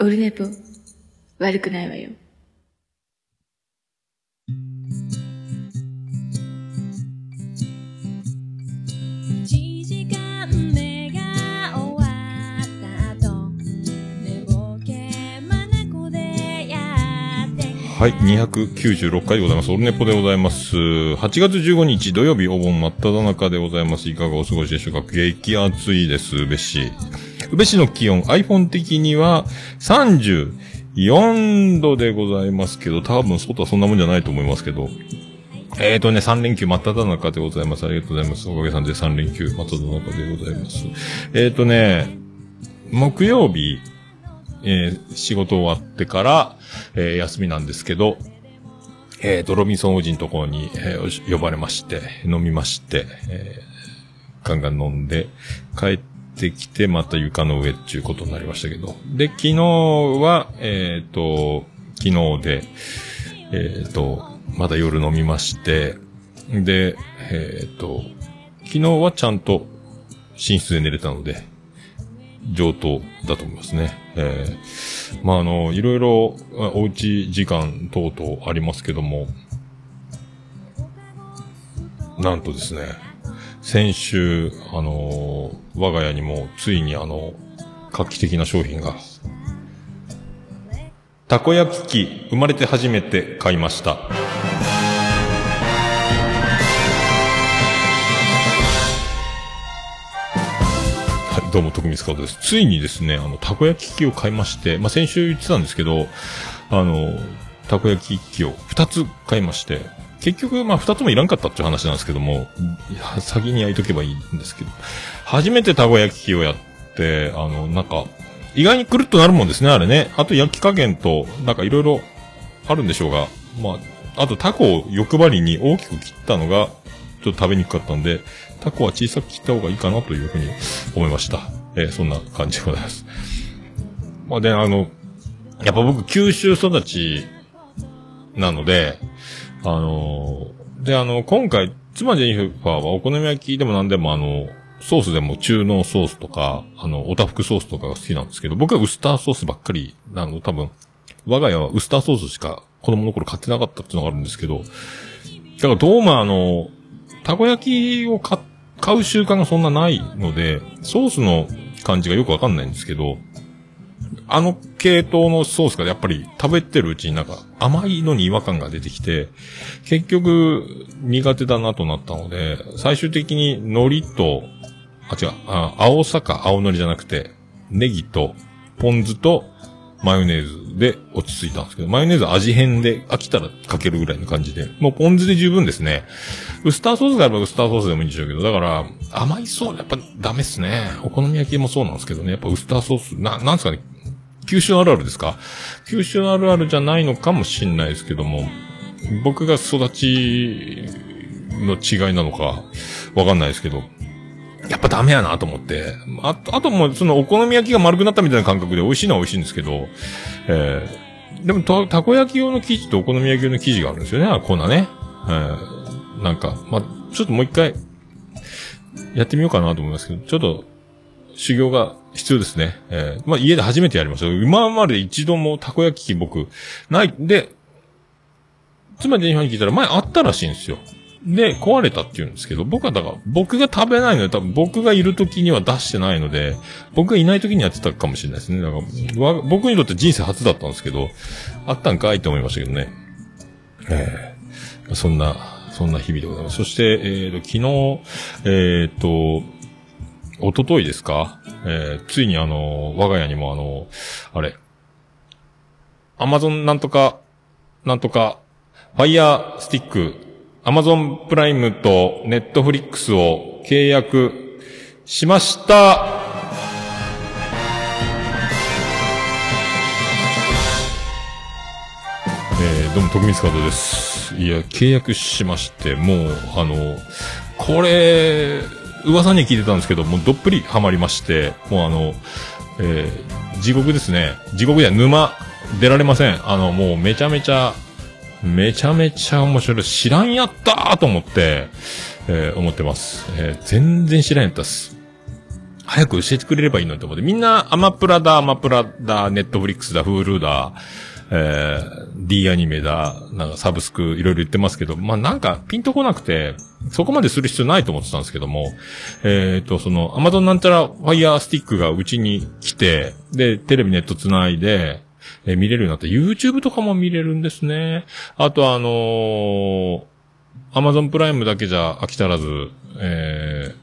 オルネポ、悪くないわよ。1時間目が終わった後寝ぼけまなこでやってはい、296回でございます。オルネポでございます。8月15日土曜日お盆真っ只中でございます。いかがお過ごしでしょうか？激暑いです、宇部市。宇部市の気温、iPhone 的には34度でございますけど、多分外はそんなもんじゃないと思いますけど、えーとね、3連休真っ只中でございます。ありがとうございます。おかげさんで3連休真っ只中でございます。えーとね、木曜日、えー仕事終わってから、えー休みなんですけど、えーと、ロビンソン王子のところに、えー呼ばれまして、飲みまして、えーガンガン飲んで、帰ってきて、また床の上っていうことになりましたけど。で、昨日は、えっ、と、昨日で、えっ、と、まだ夜飲みまして、で、えっ、と、昨日はちゃんと寝室で寝れたので、上等だと思いますね。えーまあ、あの、いろいろ、おうち時間等々ありますけども、なんとですね、先週、あのー我が家にもついにあの、画期的な商品が、たこ焼き器、生まれて初めて買いました。はい、どうも、徳光カです。ついにですね、あの、たこ焼き器を買いまして、まあ、先週言ってたんですけど、あの、たこ焼き器を2つ買いまして、結局、まあ、2つもいらんかったっていう話なんですけども、いや先に焼いとけばいいんですけど、初めてたこ焼き器をやって、あの、なんか、意外にくるっとなるもんですね、あれね。あと焼き加減と、なんかいろいろあるんでしょうが、まあ、あとタコを欲張りに大きく切ったのが、ちょっと食べにくかったんで、タコは小さく切った方がいいかなというふうに思いました。えーそんな感じでございます。まあ、で、あの、やっぱ僕、九州育ちなので、あのーで、あの、今回、妻ジェニファーはお好み焼きでも何でもあの、ソースでも中濃ソースとか、あの、おたふくソースとかが好きなんですけど、僕はウスターソースばっかり、あの、多分、我が家はウスターソースしか子供の頃買ってなかったっていうのがあるんですけど、だからどうもあの、たこ焼きを買買う習慣がそんなないので、ソースの感じがよくわかんないんですけど、あの系統のソースがやっぱり食べてるうちになんか甘いのに違和感が出てきて、結局苦手だなとなったので、最終的に海苔と、あ、違う、あ青さか青海苔じゃなくて、ネギとポン酢とマヨネーズで落ち着いたんですけど、マヨネーズ味変で飽きたらかけるぐらいの感じで、もうポン酢で十分ですね。ウスターソースがあればウスターソースでもいいんでしょうけど、だから、甘いソースやっぱダメっすね。お好み焼きもそうなんですけどね、やっぱウスターソース、な、なんですかね、九州あるあるですか？九州あるあるじゃないのかもしんないですけども、僕が育ちの違いなのか、わかんないですけど、やっぱダメやなと思って。あと、あともう、そのお好み焼きが丸くなったみたいな感覚で美味しいのは美味しいんですけど、えー、でもた、たこ焼き用の生地とお好み焼き用の生地があるんですよね、あ粉ね。えー、なんか、まあ、ちょっともう一回、やってみようかなと思いますけど、ちょっと、修行が必要ですね。えー、まあ、家で初めてやりました。今まで一度もたこ焼き器僕、ない、で、妻でに聞いたら前あったらしいんですよ。で、壊れたって言うんですけど、僕はだから、僕が食べないので、多分僕がいる時には出してないので、僕がいない時にやってたかもしれないですね。だから、僕にとって人生初だったんですけど、あったんかいと思いましたけどね。ええそんな、そんな日々でございます。そして、えっ、と、昨日、えっ、と、一昨日ですか？えーついにあの、我が家にもあの、あれ、アマゾンなんとか、なんとか、ファイヤースティック、アマゾンプライムとネットフリックスを契約しました。えー、どうも、徳光カードです。いや、契約しまして、もう、あの、これ、噂に聞いてたんですけど、もうどっぷりハマりまして、もうあの、えー地獄ですね。地獄や沼、出られません。あの、もうめちゃめちゃ、めちゃめちゃ面白い。知らんやったーと思って、えー思ってます。えー全然知らんやったっす。早く教えてくれればいいのにと思って、みんなアマプラだ、アマプラだ、ネットフリックスだ、フールだ、えー、D アニメだ、なんかサブスクいろいろ言ってますけど、まあなんかピンとこなくて、そこまでする必要ないと思ってたんですけども、えっ、と、その、アマゾンなんちゃらファイヤースティックがうちに来て、で、テレビネット繋いで、えー見れるようになって、YouTube とかも見れるんですね。あとあのー、アマゾンプライムだけじゃ飽き足らず、え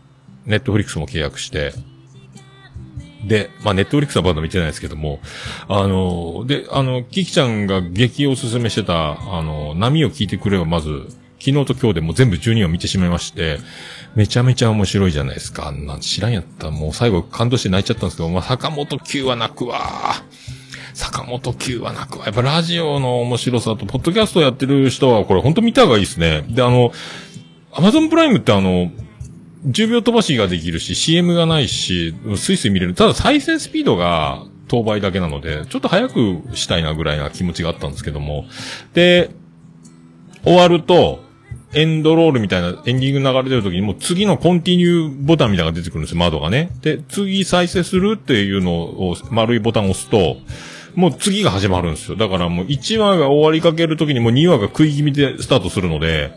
ー、ネットフリックスも契約して、で、まあ、ネットフリックスはまだ見てないですけども、あの、で、あの、キキちゃんが激おすすめしてた、あの、波を聞いてくればまず、昨日と今日でも全部12話見てしまいまして、めちゃめちゃ面白いじゃないですか。あんなん知らんやったもう最後感動して泣いちゃったんですけど、まあ、坂本九は泣くわ坂本九は泣くわ。やっぱラジオの面白さと、ポッドキャストやってる人はこれ本当見た方がいいですね。で、あの、アマゾンプライムってあの、10秒飛ばしができるし、CM がないし、スイスイ見れる。ただ再生スピードが当倍だけなので、ちょっと早くしたいなぐらいな気持ちがあったんですけども。で、終わると、エンドロールみたいなエンディング流れてる時にもう次のコンティニューボタンみたいなのが出てくるんですよ、窓がね。で、次再生するっていうのを丸いボタンを押すと、もう次が始まるんですよ。だからもう1話が終わりかける時にもう2話が食い気味でスタートするので、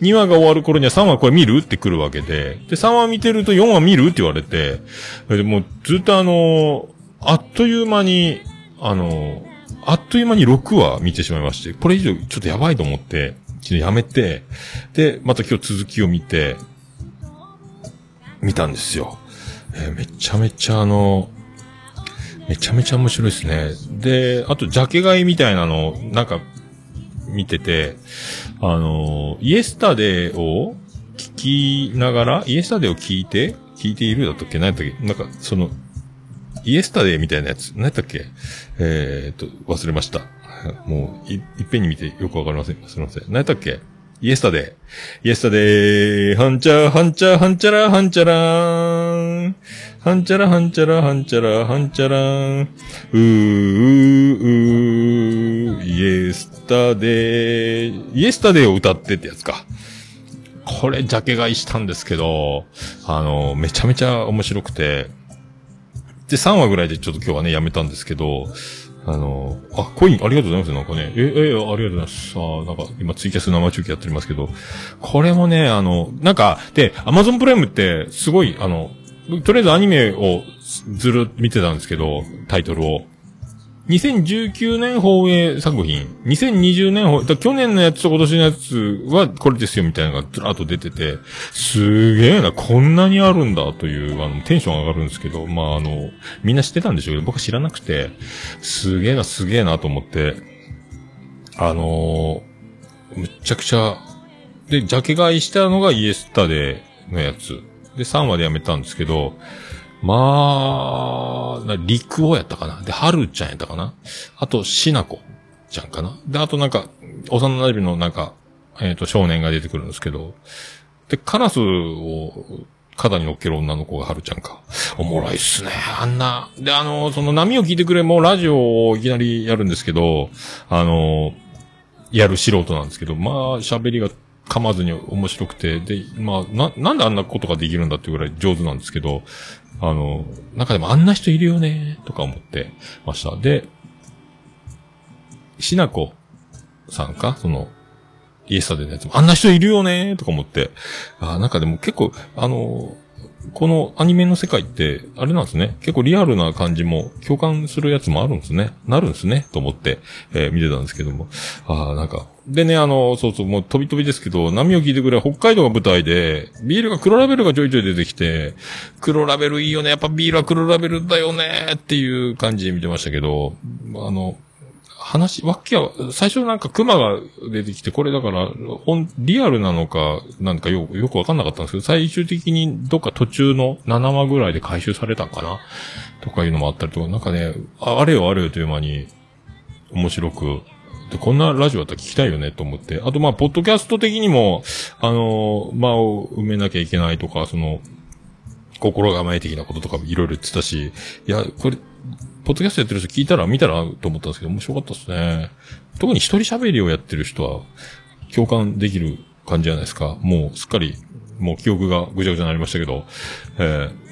2話が終わる頃には3話これ見るって来るわけで、で、3話見てると4話見るって言われて、でもうずっとあのあっという間に、あのあっという間に6話見てしまいまして、これ以上ちょっとやばいと思って、昨日やめて、で、また今日続きを見て、見たんですよ。えーめちゃめちゃあの、めちゃめちゃ面白いですね。で、あと、ジャケ買いみたいなの、なんか、見てて、あの、イエスタデーを聞きながら、イエスタデーを聞いて、聞いているだったっけ？何やったっけ？なんか、その、イエスタデーみたいなやつ、何やったっけ？えーっと、忘れました。もう、い、いっぺんに見てよくわかりません。すみません。何やったっけ？イエスタデー。イエスタデー、ハンチャー、ハンチャー、ハンチャラ、ハンチャラーン。ハンチャラ、ハンチャラ、ハンチャラ、ハンチャラーン。うー、うー、うー、イエスタデー。イエスタデーを歌ってってやつか。これ、ジャケ買いしたんですけど、あの、めちゃめちゃ面白くて、で、3話ぐらいでちょっと今日はね、やめたんですけど、あの、あ、コインありがとうございます。なんかね。え、え、ありがとうございます。あなんか、今ツイキャス生中継やっておりますけど、これもね、あの、なんか、で、アマゾンプライムって、すごい、あの、とりあえずアニメをずる見てたんですけど、タイトルを。2019年放映作品、2020年放映、だ去年のやつと今年のやつはこれですよみたいなのがずらっと出てて、すげえな、こんなにあるんだという、あの、テンション上がるんですけど、まあ、あの、みんな知ってたんでしょうけど、僕は知らなくて、すげえな、すげえなと思って、あのー、むっちゃくちゃ、で、ジャケ買いしたのがイエスタデーのやつ。で、3話でやめたんですけど、まあ、陸王やったかな。で、春ちゃんやったかな。あと、しなこちゃんかな。で、あとなんか、幼馴染のなんか、えっ、と、少年が出てくるんですけど、で、カラスを肩に乗っける女の子が春ちゃんか。おもろいっすね。あんな。で、あの、その波を聞いてくれもラジオをいきなりやるんですけど、あの、やる素人なんですけど、まあ、喋りが噛まずに面白くて、で、まあ、な、なんであんなことができるんだっていうぐらい上手なんですけど、あの、中でもあんな人いるよね、とか思ってました。で、しなこさんかその、イエスタデーのやつも、あんな人いるよね、とか思って、あなんかでも結構、あの、このアニメの世界って、あれなんですね。結構リアルな感じも共感するやつもあるんですね。なるんですね。と思って、えー見てたんですけども。ああ、なんか。でね、あの、そうそう、もう飛び飛びですけど、波を聞いてくれ、北海道が舞台で、ビールが黒ラベルがちょいちょい出てきて、黒ラベルいいよね。やっぱビールは黒ラベルだよね。っていう感じで見てましたけど、あの、話、わっきは、最初なんか熊が出てきて、これだから、ほん、リアルなのか、なんかよ、よくわかんなかったんですけど、最終的にどっか途中の7話ぐらいで回収されたんかな？とかいうのもあったりとか、なんかね、ああれよあれよという間に、面白く、で、こんなラジオだったら聞きたいよねと思って。あと、まあ、ポッドキャスト的にも、あの、間を埋めなきゃいけないとか、その、心構え的なこととかもいろいろ言ってたし、いや、これ、ポッドキャストやってる人聞いたら見たらと思ったんですけど、面白かったですね。特に一人喋りをやってる人は、共感できる感じじゃないですか。もう、すっかり、もう記憶がぐちゃぐちゃになりましたけど、えー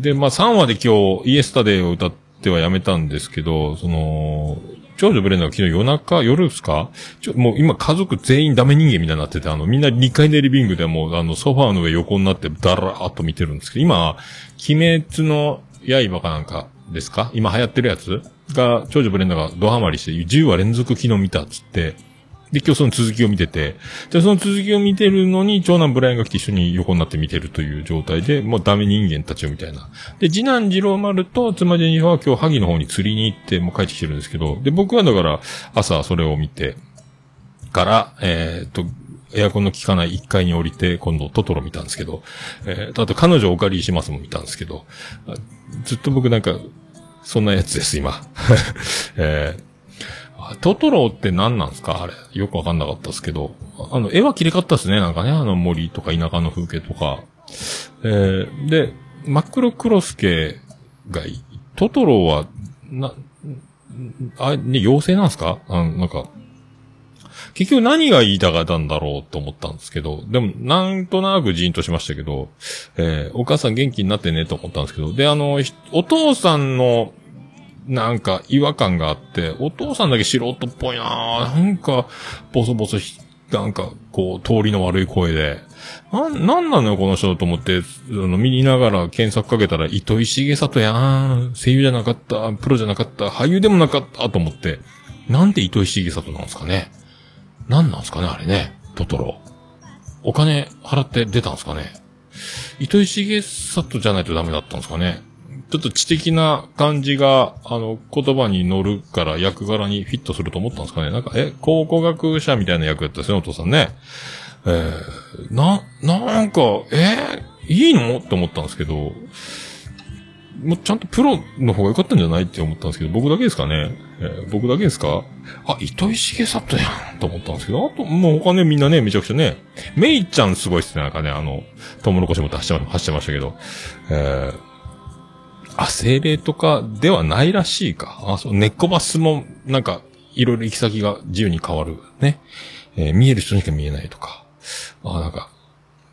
で、まあ3話で今日、イエスタデーを歌ってはやめたんですけど、その、長女ブレンダーが昨日夜中、夜ですか？ちょ、もう今家族全員ダメ人間みたいになってて、あの、みんな2階のリビングでもう、あの、ソファーの上横になってダラーっと見てるんですけど、今、鬼滅の刃かなんかですか？今流行ってるやつ？が、長女ブレンダーがドハマりして、10話連続昨日見たっつって、で、今日その続きを見てて、で、その続きを見てるのに、長男ブライアンが来て一緒に横になって見てるという状態で、もうダメ人間たちをみたいな。で、次男次郎丸と妻ジェニファは今日萩の方に釣りに行って、もう帰ってきてるんですけど、で、僕はだから、朝それを見て、から、えーっと、エアコンの効かない1階に降りて、今度トトロ見たんですけど、えー、あと彼女お借りしますも見たんですけど、ずっと僕なんか、そんなやつです、今。えートトロって何なんですか？あれ。よくわかんなかったですけど。あの、絵は綺麗かったですね。なんかね、あの森とか田舎の風景とか。えー、で、真っ黒クロスケが、トトロは、な、あ、ね、妖精なんですか？あのなんか、結局何が言いたかったんだろうと思ったんですけど、でも、なんとなくジーンとしましたけど、えーお母さん元気になってねと思ったんですけど、で、あの、お父さんの、なんか違和感があって、お父さんだけ素人っぽいなぁなんか、ボソボソ、なんか、こう、通りの悪い声で、な、なんなのよ、この人と思って、あの、見ながら検索かけたら、糸井重里やん。声優じゃなかった、プロじゃなかった、俳優でもなかった、と思って、なんで糸井重里なんですかね。なんなんすかね、あれね、トトロ。お金払って出たんすかね。糸井重里じゃないとダメだったんですかね。ちょっと知的な感じが、あの、言葉に乗るから役柄にフィットすると思ったんですかね。なんか、え、考古学者みたいな役やったんですよ、お父さんね。えー、な、なんか、えー、いいの？って思ったんですけど、もうちゃんとプロの方が良かったんじゃないって思ったんですけど、僕だけですかね。えー僕だけですか？あ、糸井重里やんと思ったんですけど、あと、もう他ね、みんなね、めちゃくちゃね、メイちゃんすごいっすね、なんかね、あの、トウモロコシも走ってま走ってましたけど、えー、あ、精霊とかではないらしいか。あ、そう、ネコバスも、なんか、いろいろ行き先が自由に変わる。ね。えー見える人にしか見えないとか。あ、なんか、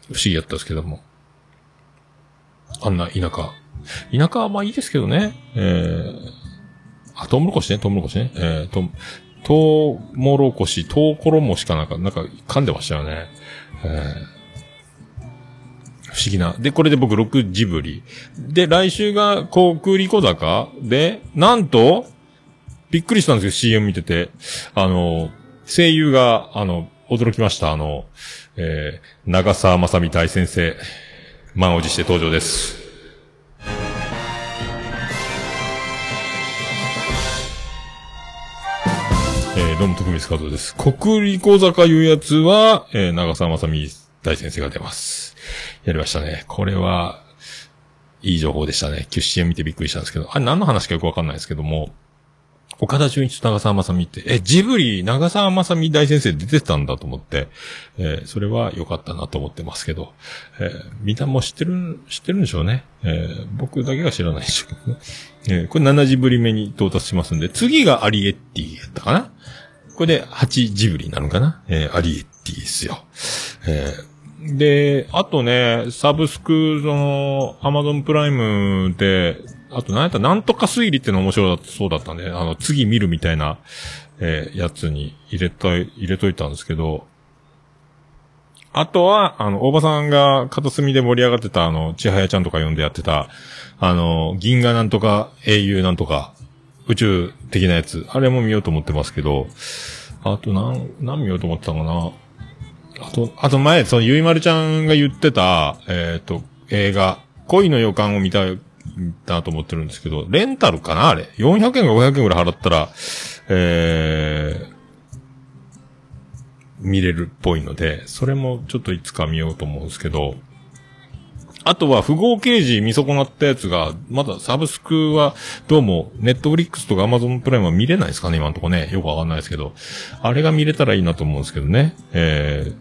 不思議やったんですけども。あんな田舎。田舎はまあいいですけどね。えー、あ、トウモロコシね、トウモロコシね。えー、と、トウモロコシ、トウコロモシかなんか、なんか噛んでましたよね。えー不思議な。で、これで僕6ジブリ。で、来週が、航空リコ坂で、なんと、びっくりしたんですよ、CM 見てて。あの、声優が、あの、驚きました。あの、えー、長澤まさみ大先生、満を持して登場です。えー、どうも、徳光和夫です。国立小坂いうやつは、えー、長澤まさみ大先生が出ます。やりましたね。これは、いい情報でしたね。QCM 見てびっくりしたんですけど、あれ何の話かよくわかんないですけども、岡田准一と長澤まさみって、え、ジブリ、長澤まさみ大先生出てたんだと思って、えーそれは良かったなと思ってますけど、えーみんなも知ってる、知ってるんでしょうね。えー僕だけが知らないでしょうけどね。えーこれ7時ぶり目に到達しますんで、次がアリエッティやったかなこれで8ジブリなのかなえーアリエッティですよ。えーで、あとね、サブスク、その、アマゾンプライムで、あと何やったなんとか推理っての面白そうだったんで、あの、次見るみたいな、えーやつに入れとい、入れといたんですけど、あとは、あの、大場さんが片隅で盛り上がってた、あの、ちはやちゃんとか呼んでやってた、あの、銀河なんとか、英雄なんとか、宇宙的なやつ、あれも見ようと思ってますけど、あと、なん、何見ようと思ってたのかな。あと、あと前、そのゆいまるちゃんが言ってた、えっ、と、映画、恋の予感を見たいなと思ってるんですけど、レンタルかなあれ？400円か500円ぐらい払ったら、えー、見れるっぽいので、それもちょっといつか見ようと思うんですけど、あとは、不合刑事見損なったやつが、まだサブスクは、どうも、ネットフリックスとかアマゾンプライムは見れないですかね、今のとこね。よくわかんないですけど。あれが見れたらいいなと思うんですけどね。え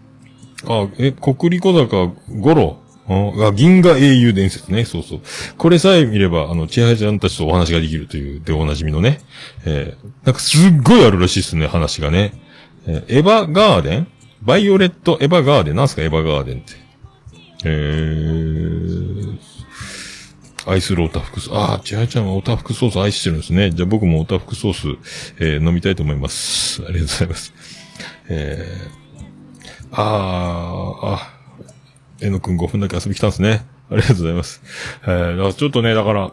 ー、あ、え、国立小坂五郎。あ、銀河英雄伝説ね。そうそう。これさえ見れば、あの、千早ちゃんたちとお話ができるという、でおなじみのね。えー、なんかすっごいあるらしいですね、話がね。えーエヴァガーデン？バイオレットエヴァガーデン？なんすかエヴァガーデンって。えー、愛するオタフクソース。ああ、千早ちゃんはオタフクソース愛してるんですね。じゃあ僕もオタフクソース、えー飲みたいと思います。ありがとうございます。えー、あー、あ、えのくん5分だけ遊び来たんですね。ありがとうございます。えー、ちょっとね、だから、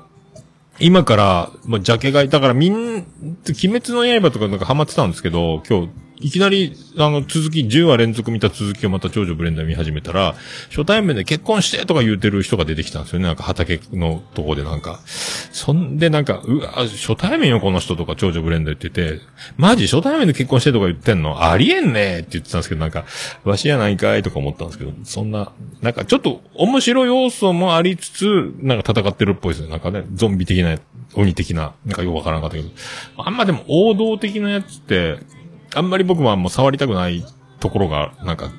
今から、まあ、ジャケがい、たからみん、鬼滅の刃とかなんかハマってたんですけど、今日、いきなり、あの、続き、10話連続見た続きをまた長女ブレンダー見始めたら、初対面で結婚してとか言うてる人が出てきたんですよね。なんか畑のとこでなんか。そんでなんか、うわ、初対面よこの人とか長女ブレンダー言ってて、マジ初対面で結婚してとか言ってんの？ありえんねって言ってたんですけど、なんか、わしやないかいとか思ったんですけど、そんな、なんかちょっと面白い要素もありつつ、なんか戦ってるっぽいですね。なんかね、ゾンビ的な、鬼的な、なんかよくわからなかったけど。あんまでも王道的なやつって、あんまり僕はもう触りたくないところが、なんか、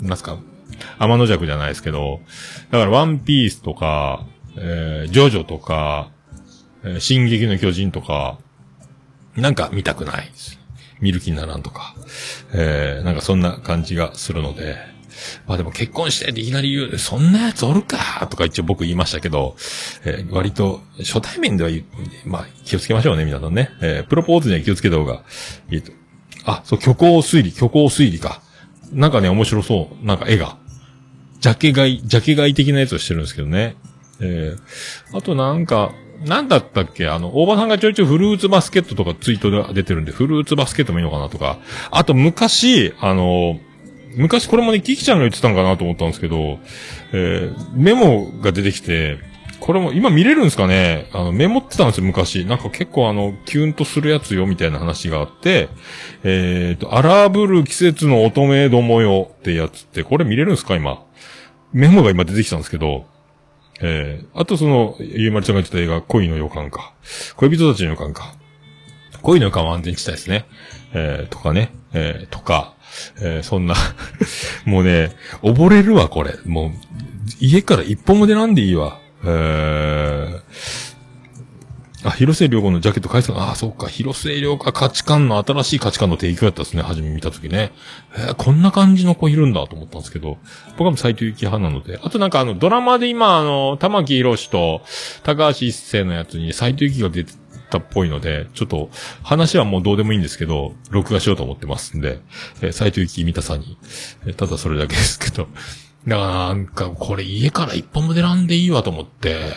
なんすか、天の弱じゃないですけど、だからワンピースとか、えー、ジョジョとか、えー進撃の巨人とか、なんか見たくない。見る気にならんとか、えー、なんかそんな感じがするので、まあでも結婚してっていきなり言う、そんなやつおるか？とか一応僕言いましたけど、えー割と初対面では言う、まあ気をつけましょうね、皆さんね。えープロポーズには気をつけた方がいいと。あ、そう、虚構推理、虚構推理か。なんかね、面白そう。なんか絵が。ジャケ買い、ジャケ買い的なやつをしてるんですけどね。えー、あとなんか、なんだったっけ？あの、大場さんがちょいちょいフルーツバスケットとかツイートで出てるんで、フルーツバスケットもいいのかなとか。あと昔、あの、昔これもね、キキちゃんが言ってたんかなと思ったんですけど、えー、メモが出てきて、これも今見れるんですかね？あの、メモってたんですよ、昔。なんか結構あの、キュンとするやつよ、みたいな話があって、えっ、と、荒ぶる季節の乙女どもよってやつって、これ見れるんですか今？メモが今出てきたんですけど、えー、あとその、ゆうまりちゃんが言ってた映画、恋の予感か。恋人たちの予感か。恋の予感は安全地帯ですね。えー、とかね、えー、とか、えー、そんな、もうね、溺れるわ、これ。もう、家から一歩も出なんでいいわ。えー、あ、広末涼子のジャケット返すああ、そうか。広末涼子価値観の新しい価値観の提供やったですね。初め見たときね。えーこんな感じの子いるんだと思ったんですけど、僕は斎藤幸派なので。あとなんかあの、ドラマで今、あの、玉木宏と高橋一生のやつに斎藤幸が出てたっぽいので、ちょっと話はもうどうでもいいんですけど、録画しようと思ってますんで、えー斎藤幸見たさに、えーただそれだけですけど。だからなんか、これ家から一本も出らんでいいわと思って、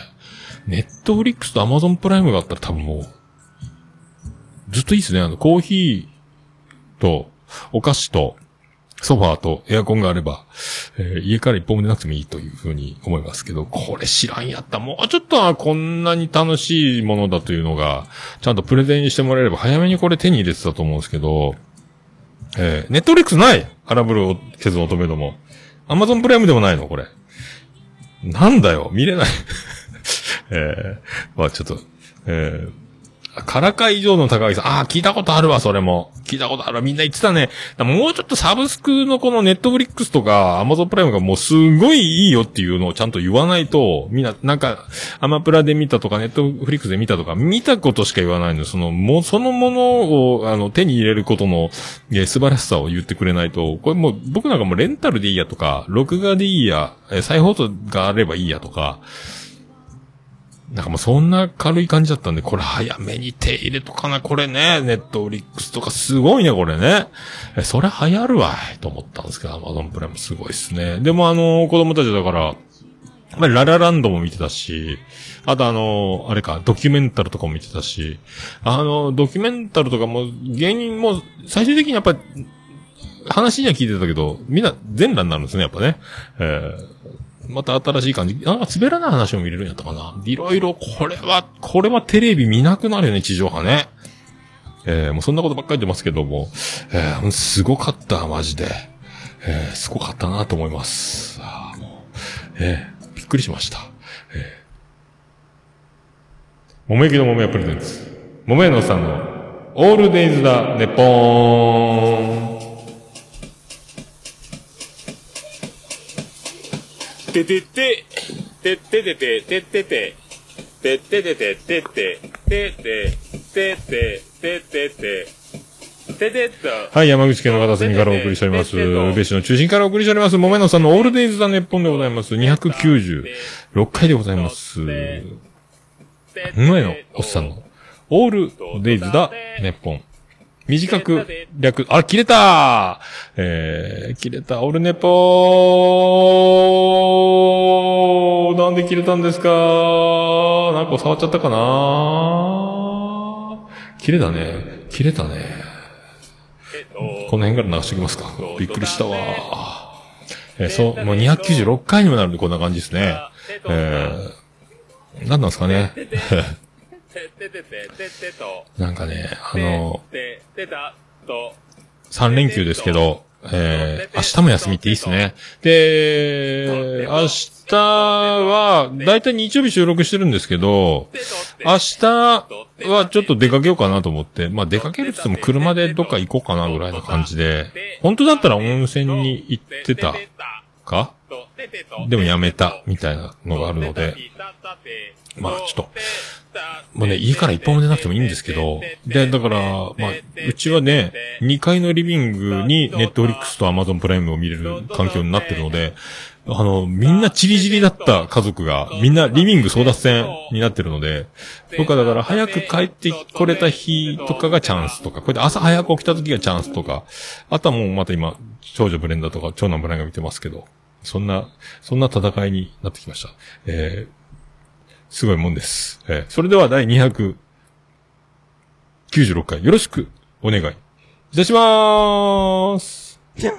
ネットフリックスとアマゾンプライムがあったら多分もう、ずっといいですね。あの、コーヒーと、お菓子と、ソファーとエアコンがあれば、えー家から一本も出なくてもいいというふうに思いますけど、これ知らんやった。もうちょっとはこんなに楽しいものだというのが、ちゃんとプレゼンにしてもらえれば早めにこれ手に入れてたと思うんですけど、えーネットフリックスない荒ぶる季節の乙女ども。アマゾンプライムでもないの？これ。なんだよ見れない。えー、まあちょっと、えー、からか以上の高木さん。ああ、聞いたことあるわ、それも。聞いたことあるわ。みんな言ってたね。だもうちょっとサブスクのこのネットフリックスとか、アマゾンプライムがもうすごいいいよっていうのをちゃんと言わないと、みんな、なんか、アマプラで見たとか、ネットフリックスで見たとか、見たことしか言わないので、その、もう、そのものを、あの、手に入れることの、え素晴らしさを言ってくれないと、これもう、僕なんかもうレンタルでいいやとか、録画でいいや、え再放送があればいいやとか、なんかもうそんな軽い感じだったんで、これ早めに手入れとかな、これね、ネットフリックスとかすごいね、これね。え、それ流行るわ、と思ったんですけど、アマゾンプライムすごいっすね。でもあの、子供たちだから、まあ、ララランドも見てたし、あとあの、あれか、ドキュメンタルとかも見てたし、あの、ドキュメンタルとかも、芸人も、最終的にやっぱり、話には聞いてたけど、みんな全裸になるんですね、やっぱね。えーまた新しい感じ。なんか滑らない話も見れるんやったかな。いろいろ、これは、これはテレビ見なくなるよね、地上波ね。えーもうそんなことばっかり言ってますけども、えーすごかった、マジで。えーすごかったなと思います。あもうえーびっくりしました。えー、桃焼きの桃屋プレゼンツ。桃屋のさんの、オールデイズだ、ネポーン。ててて、てっててて、てってて、てっててて、てって、てって、てって、てってて。はい、山口県の片隅からお送りしております。宇部市の中心からお送りしております。桃屋のさんのオールデイズ・ザ・ネッポンでございます。296回でございます。上のおっさんの、オールデイズだ、ネッポン。短く略、あ、切れたえー、切れた、オルネポーなんで切れたんですか？なんか触っちゃったかな？切れたね。切れたね。この辺から流しておきますか。びっくりしたわ。えーそう、もう296回にもなるんでこんな感じですね。えー、何なんですかね？なんかね、あの、3連休ですけど、えー、明日も休みっていいっすね。で、明日は、だいたい日曜日収録してるんですけど、明日はちょっと出かけようかなと思って、まあ出かけるって言っても車でどっか行こうかなぐらいな感じで、本当だったら温泉に行ってたか？でもやめたみたいなのがあるので、まあちょっと、もうね、家から一本も出なくてもいいんですけど、で、だから、まあ、うちはね、2階のリビングにネットフリックスとアマゾンプライムを見れる環境になってるので、あの、みんなチリチリだった家族が、みんなリビング争奪戦になってるので、僕はだから早く帰ってこれた日とかがチャンスとか、これで朝早く起きた時がチャンスとか、あとはもうまた今、長女ブレンダーとか長男ブレンダーが見てますけど、そんな、そんな戦いになってきました。えー、すごいもんです。えーそれでは第296回よろしくお願いいたしまーす。いやー、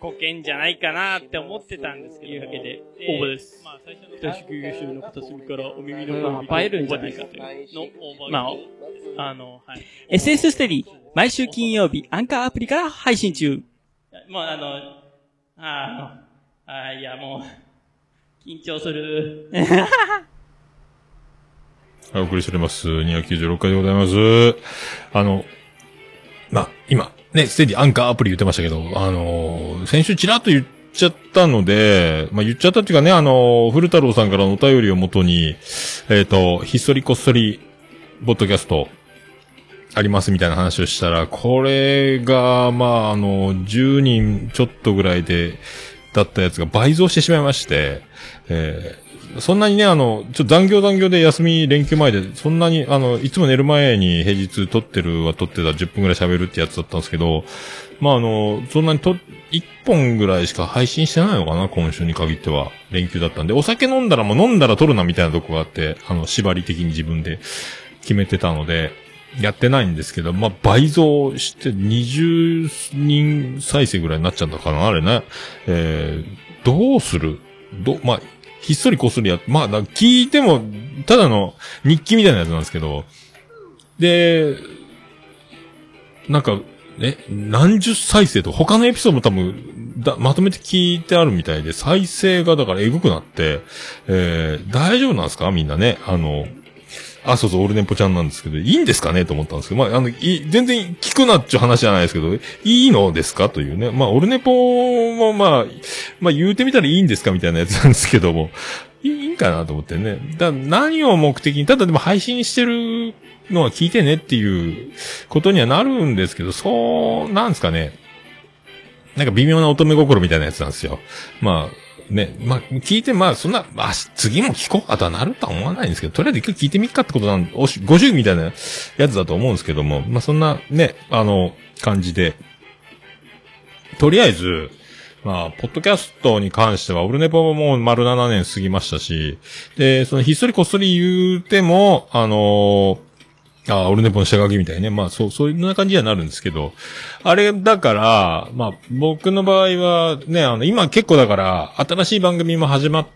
こけんじゃないかなって思ってたんですけど。というわけで、応募です。まあ、最初の北宿優秀の片隅からお耳のまあ映えるんじゃないかというの、まあ、あの、はい。SS ステディ、毎週金曜日、アンカーアプリから配信中。もうあの、ああの、あいやもう、緊張する。はい、お送りしております。296回でございます。あの、ま、今、ね、ステディアンカーアプリ言ってましたけど、あのー先週ちらっと言っちゃったので、まあ、言っちゃったっていうかね、あのー古太郎さんからのお便りをもとに、えっ、と、ひっそりこっそり、ポッドキャスト、ありますみたいな話をしたら、これが、まあ、あの、10人ちょっとぐらいで、だったやつが倍増してしまいまして、えーそんなにね、あの、ちょっと残業残業で休み連休前で、そんなに、あの、いつも寝る前に平日撮ってるは撮ってた10分ぐらい喋るってやつだったんですけど、まああの、そんなにと、1本ぐらいしか配信してないのかな、今週に限っては。連休だったんで、お酒飲んだらもう飲んだら撮るなみたいなとこがあって、あの、縛り的に自分で決めてたので、やってないんですけど、まあ、倍増して20人再生ぐらいになっちゃったかな、あれね。えー、どうする？ど、まあ、ひっそりこっそりや、まあ、聞いても、ただの日記みたいなやつなんですけど、で、なんか、え、何十再生と、他のエピソードも多分、だ、まとめて聞いてあるみたいで、再生がだからエグくなって、えー、大丈夫なんですか？みんなね。あの、あ、そうそう、オルネポちゃんなんですけど、いいんですかねと思ったんですけど、まあ、あの、い、全然聞くなっちゅう話じゃないですけど、いいのですかというね。まあ、オルネポも、まあ、まあ、言うてみたらいいんですかみたいなやつなんですけども、いいんかなと思ってね。だ何を目的に、ただでも配信してるのは聞いてねっていうことにはなるんですけど、そう、なんですかね。なんか微妙な乙女心みたいなやつなんですよ。まあ、ね、まあ、聞いて、まあ、そんな、まあ、次も聞こうかとはなるとは思わないんですけど、とりあえず一回聞いてみっかってことなん、おし、ご祝儀みたいなやつだと思うんですけども、まあ、そんな、ね、あの、感じで、とりあえず、まあ、ポッドキャストに関しては、オルネポももう丸7年過ぎましたし、で、そのひっそりこっそり言うても、あのあ、オルネポの下書きみたいね。まあ、そう、そういう感じにはなるんですけど、あれ、だから、まあ、僕の場合は、ね、あの、今結構だから、新しい番組も始まっ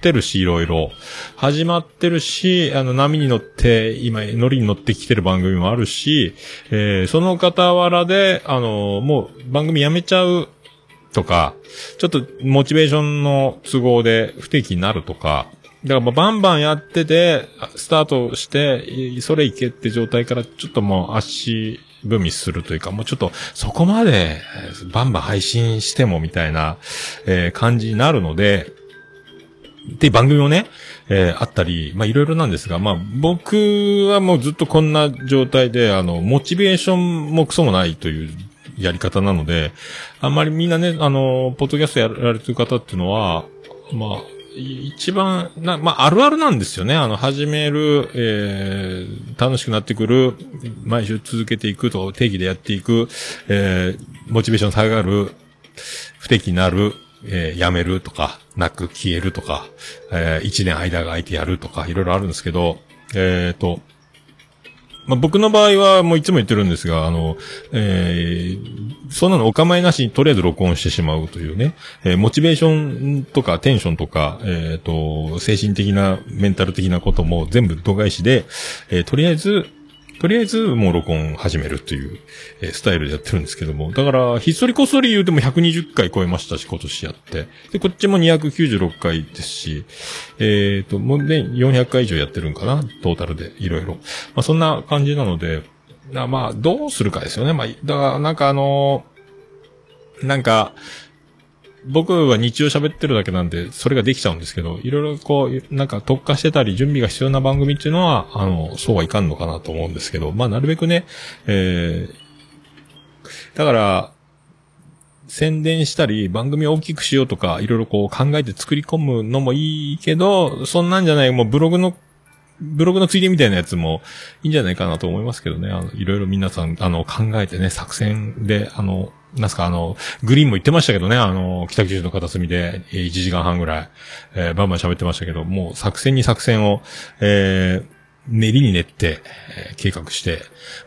てるし、いろいろ。始まってるし、あの、波に乗って、今、乗りに乗ってきてる番組もあるし、えー、その傍らで、あの、もう、番組やめちゃうとか、ちょっとモチベーションの都合で不定期になるとか、だからまあバンバンやってて、スタートして、それいけって状態からちょっともう足踏みするというか、もうちょっとそこまでバンバン配信してもみたいな、えー感じになるので、って番組もね、えーあったり、まあいろいろなんですが、まあ僕はもうずっとこんな状態で、あの、モチベーションもクソもないというやり方なので、あんまりみんなね、あの、ポッドキャストやられてる方っていうのは、まあ、一番、な、まあ、あるあるなんですよね。あの、始める、えー、楽しくなってくる、毎週続けていくと、定義でやっていく、えー、モチベーション下がる、不適になる、えー、やめるとか、なく消えるとか、えー、一年間が空いてやるとか、いろいろあるんですけど、えーと、まあ、僕の場合はもういつも言ってるんですが、あの、えー、そんなのお構いなしにとりあえず録音してしまうというね、えーモチベーションとかテンションとか、えっ、と、精神的な、メンタル的なことも全部度外視で、えーとりあえず、とりあえずもう録音始めるという、えースタイルでやってるんですけども。だから、ひっそりこっそり言うても120回超えましたし、今年やって。で、こっちも296回ですし、えっ、と、もうね、400回以上やってるんかなトータルで、いろいろ。まあ、そんな感じなので、まあ、どうするかですよね。まあ、だから、なんかあのーなんか、僕は日常喋ってるだけなんで、それができちゃうんですけど、いろいろこう、なんか特化してたり、準備が必要な番組っていうのは、あの、そうはいかんのかなと思うんですけど、まあ、なるべくね、えー、だから、宣伝したり、番組を大きくしようとか、いろいろこう考えて作り込むのもいいけど、そんなんじゃない、もうブログの、ブログのついでみたいなやつもいいんじゃないかなと思いますけどね。あの、いろいろ皆さん、あの、考えてね、作戦で、あの、なんすか、あの、グリーンも言ってましたけどね、あの、北九州の片隅で、えー1時間半ぐらい、えーバンバン喋ってましたけど、もう作戦に作戦を、えー練りに練って、えー計画して、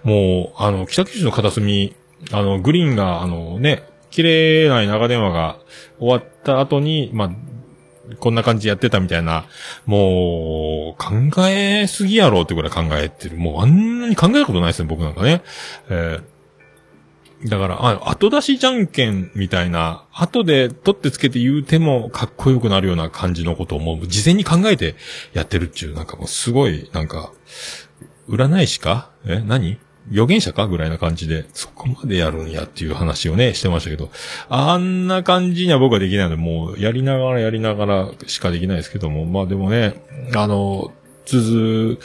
もう、あの、北九州の片隅、あの、グリーンが、あのね、綺麗な長電話が終わった後に、まあ、こんな感じやってたみたいな、もう、考えすぎやろうってぐらい考えてる。もうあんなに考えることないですね、僕なんかね。えーだから、あ、後出しじゃんけんみたいな、後で取ってつけて言うてもかっこよくなるような感じのことをもう事前に考えてやってるっていう、なんかもうすごい、なんか、占い師か？え何？予言者か？ぐらいな感じで、そこまでやるんやっていう話をね、してましたけど、あんな感じには僕はできないので、もう、やりながらやりながらしかできないですけども、まあでもね、あの、続、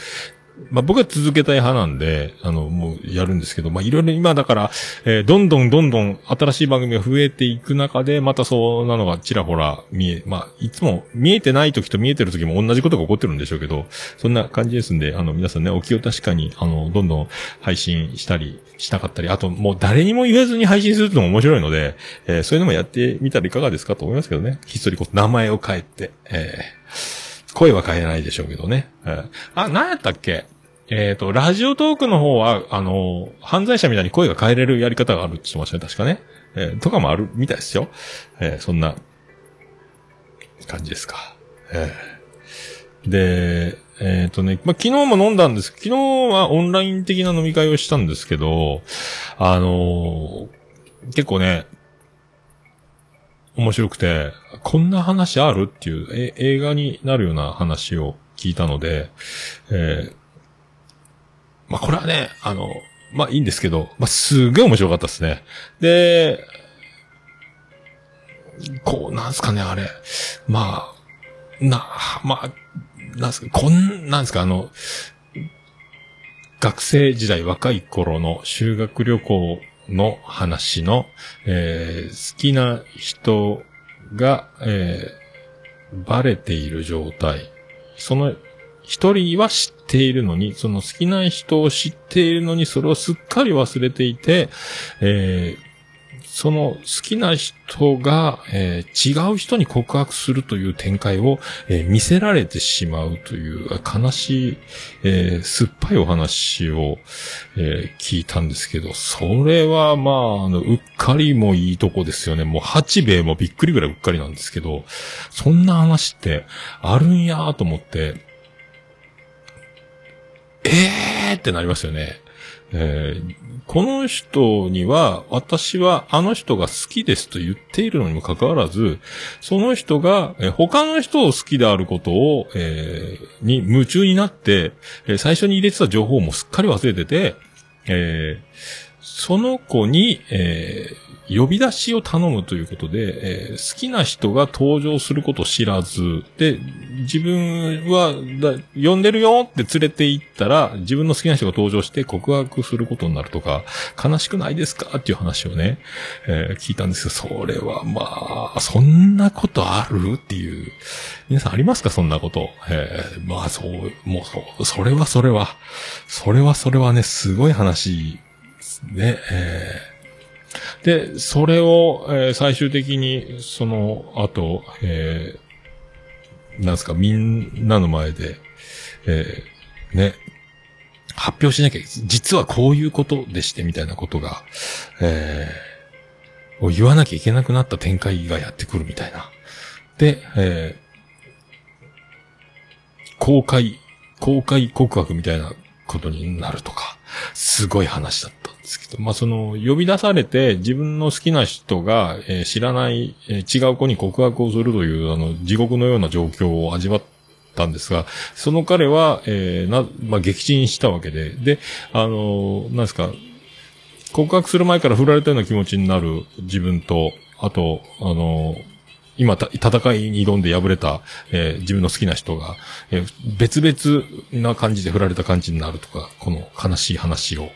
まあ僕は続けたい派なんで、あの、もうやるんですけど、まあいろいろ今だから、えーどんどんどんどん新しい番組が増えていく中で、またそうなのがちらほら見え、まあいつも見えてない時と見えてる時も同じことが起こってるんでしょうけど、そんな感じですんで、あの皆さんね、お気を確かに、あの、どんどん配信したり、しなかったり、あともう誰にも言わずに配信するのも面白いので、えーそういうのもやってみたらいかがですかと思いますけどね。ひっそりこう名前を変えて、えー声は変えないでしょうけどね。えーあ、何やったっけ？えっ、と、ラジオトークの方は、あの、犯罪者みたいに声が変えれるやり方があるって言ってましたね、確かね。えーとかもあるみたいですよ。えーそんな、感じですか。えーで、えっ、とね、ま、昨日も飲んだんです。昨日はオンライン的な飲み会をしたんですけど、あのー結構ね、面白くて、こんな話ある？っていう、え、映画になるような話を聞いたので、えーまあ、これはね、あの、まあ、いいんですけど、まあ、すげえ面白かったですね。で、こう、なんすかね、あれ。まあ、な、まあ、なんすか、こん、なんすか、あの、学生時代若い頃の修学旅行の話の、えー好きな人が、えーバレている状態。その一人は知っているのに、その好きな人を知っているのに、それをすっかり忘れていて、えーその好きな人が、えー違う人に告白するという展開を、えー見せられてしまうという悲しい、えー酸っぱいお話を、え聞いたんですけど、それはまあ、あの、うっかりもいいとこですよね。もう八兵衛もびっくりぐらいうっかりなんですけど、そんな話ってあるんやと思って、えーってなりますよね。えーこの人には、私はあの人が好きですと言っているのにもかかわらず、その人が、え他の人を好きであることを、えーに夢中になって、え最初に入れてた情報もすっかり忘れてて、えーその子に、えー呼び出しを頼むということで、えー好きな人が登場することを知らず、で、自分はだ、呼んでるよって連れて行ったら、自分の好きな人が登場して告白することになるとか、悲しくないですかっていう話をね、えー聞いたんですけど、それはまあ、そんなことあるっていう。皆さんありますか？そんなこと。えーまあそう、もうそ、それはそれは、それはそれはね、すごい話ですね。えーで、それを、えー最終的に、その後、えーなんすか、みんなの前で、えーね、発表しなきゃ、実はこういうことでして、みたいなことが、えーを言わなきゃいけなくなった展開がやってくるみたいな。で、えー公開、公開告白みたいなことになるとか、すごい話だったですけど、まあ、その、呼び出されて自分の好きな人が、えー知らない、えー違う子に告白をするという、あの、地獄のような状況を味わったんですが、その彼は、えーな、まあ、撃沈したわけで、で、あのーなんですか、告白する前から振られたような気持ちになる自分と、あと、あのー今た、戦いに挑んで敗れた、えー自分の好きな人が、えー別々な感じで振られた感じになるとか、この悲しい話を、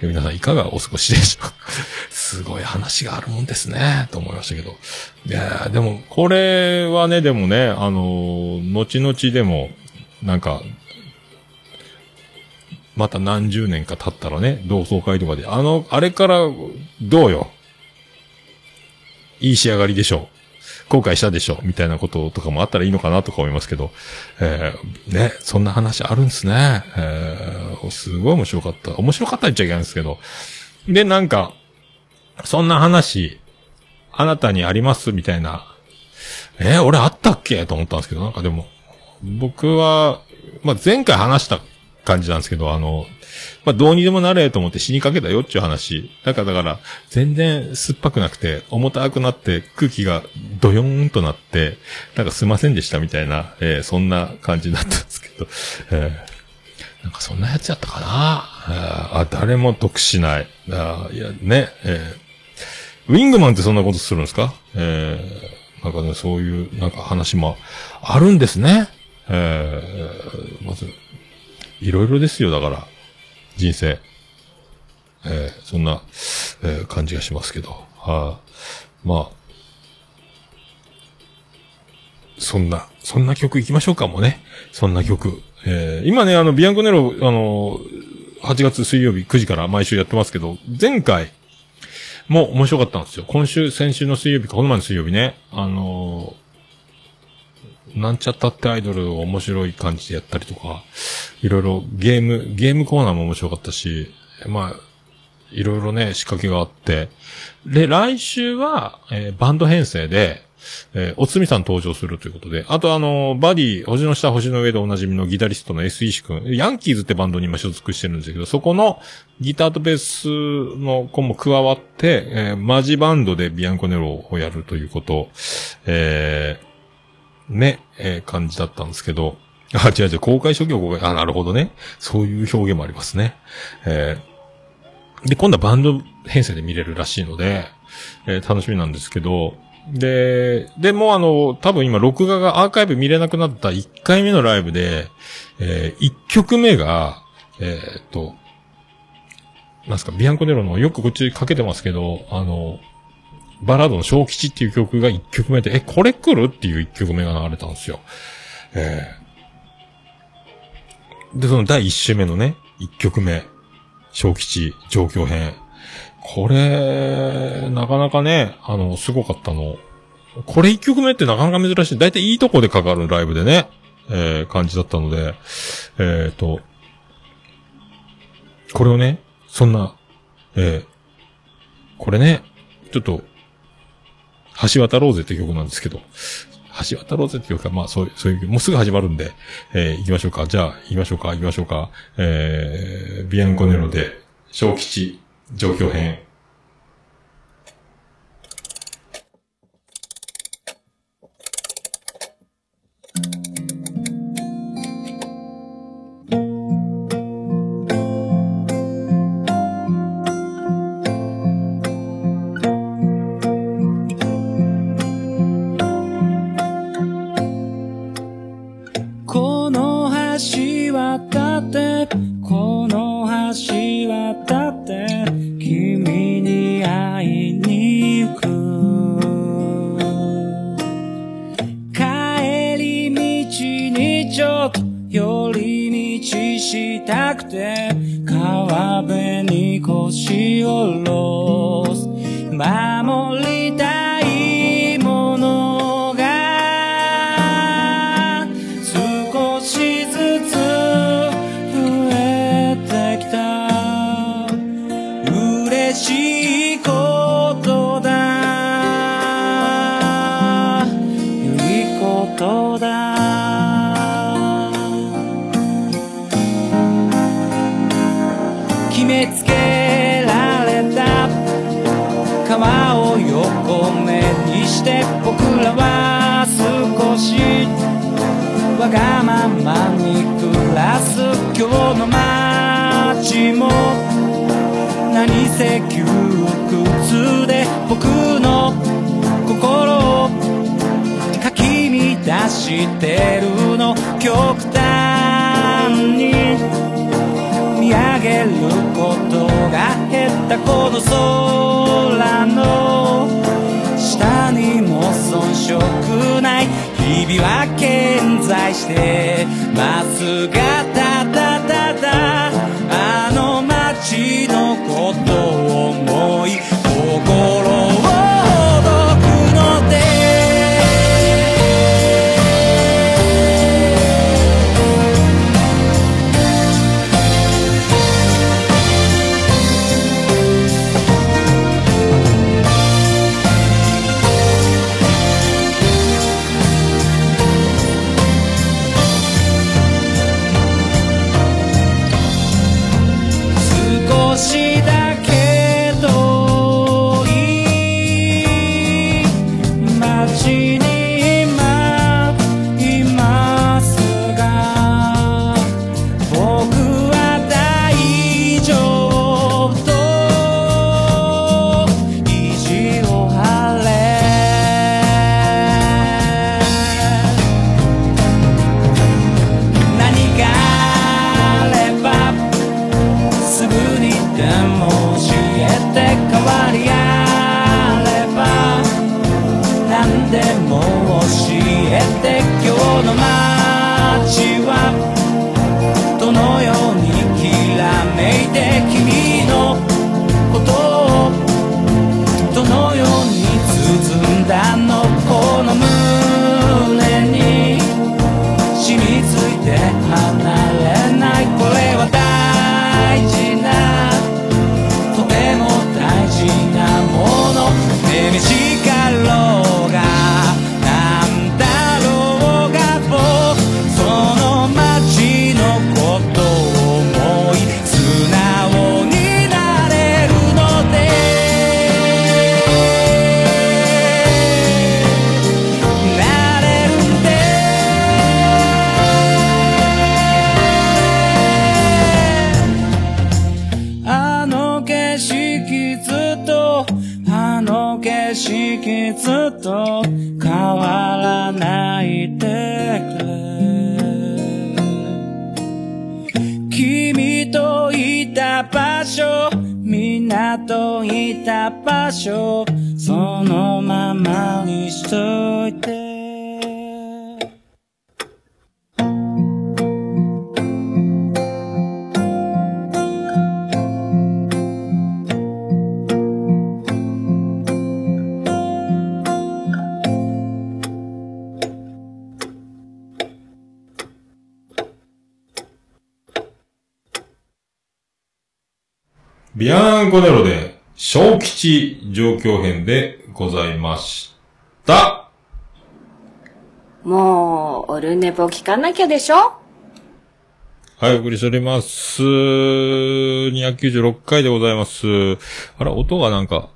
えー皆さんいかがお過ごしでしょうか？すごい話があるもんですね、と思いましたけど。いやでも、これはね、でもね、あの後々でも、なんか、また何十年か経ったらね、同窓会とかで、あの、あれから、どうよ？いい仕上がりでしょう。後悔したでしょみたいなこととかもあったらいいのかなとか思いますけど、えーね、そんな話あるんですね。えーすごい面白かった。面白かった言っちゃいけないんですけど。で、なんか、そんな話、あなたにありますみたいな。えー俺あったっけ？と思ったんですけど、なんかでも、僕は、まあ、前回話した感じなんですけど、あの、まあ、どうにでもなれと思って死にかけたよっていう話。だから、だから、全然酸っぱくなくて、重たくなって、空気がドヨーンとなって、なんかすいませんでしたみたいな、えーそんな感じだったんですけど、えーなんかそんなやつやったかな？ああ、誰も得しない。あいや、ね、えーウィングマンってそんなことするんですか？えーなんかね、そういう、なんか話もあるんですね。えーまず、いろいろですよ、だから。人生。えーそんな、えー感じがしますけど。はい、まあ、そんな、そんな曲行きましょうかもね。そんな曲。えー今ね、あの、ビアンコネロ、あの、8月水曜日9時から毎週やってますけど、前回も面白かったんですよ。今週、先週の水曜日か、この前の水曜日ね、あのなんちゃったってアイドルを面白い感じでやったりとか、いろいろゲーム、ゲームコーナーも面白かったし、まあ、いろいろね、仕掛けがあって、で、来週は、えーバンド編成で、えーおつみさん登場するということで、あとあの、バディ、星の下、星の上でおなじみのギタリストの S 石君、ヤンキーズってバンドに今所属してるんですけど、そこのギターとベースの子も加わって、えーマジバンドでビアンコネロをやるということ、えーね、えー感じだったんですけど、あ、違う違う、公開初期を、あ、なるほどね。そういう表現もありますね。えーで、今度はバンド編成で見れるらしいので、えー楽しみなんですけど、で、でもあの、多分今録画がアーカイブ見れなくなった1回目のライブで、え1曲目が、えーっと、なんすか、ビアンコネロのよくこっちかけてますけど、あの、バラードの小吉っていう曲が1曲目で、え、これ来る？っていう1曲目が流れたんですよ。えーで、その第1週目のね、1曲目、小吉状況編。これ、なかなかね、あの、すごかったの。これ1曲目ってなかなか珍しい。だいたいいいとこでかかるライブでね、えー感じだったので、えっ、と、これをね、そんな、えーこれね、ちょっと、橋渡ろうぜって曲なんですけど、橋渡ろうぜって曲は、まあ、そういう、そういう、もうすぐ始まるんで、えー行きましょうか。じゃあ、行きましょうか、行きましょうか。えー、ビアンコネロで、小吉、状況編。は少しわがままに暮らす今日の街も何せ窮屈で僕の心をかき乱してるの極端に見上げることが減ったこの空の何も遜色ない。日々は健在してますがただただあの街のことを思い心て君場所そのままにしといて。ビアンコネロで、小吉状況編でございました。もう、オルネポ聞かなきゃでしょ？はい、お送りしております。296回でございます。あら、音がなんか、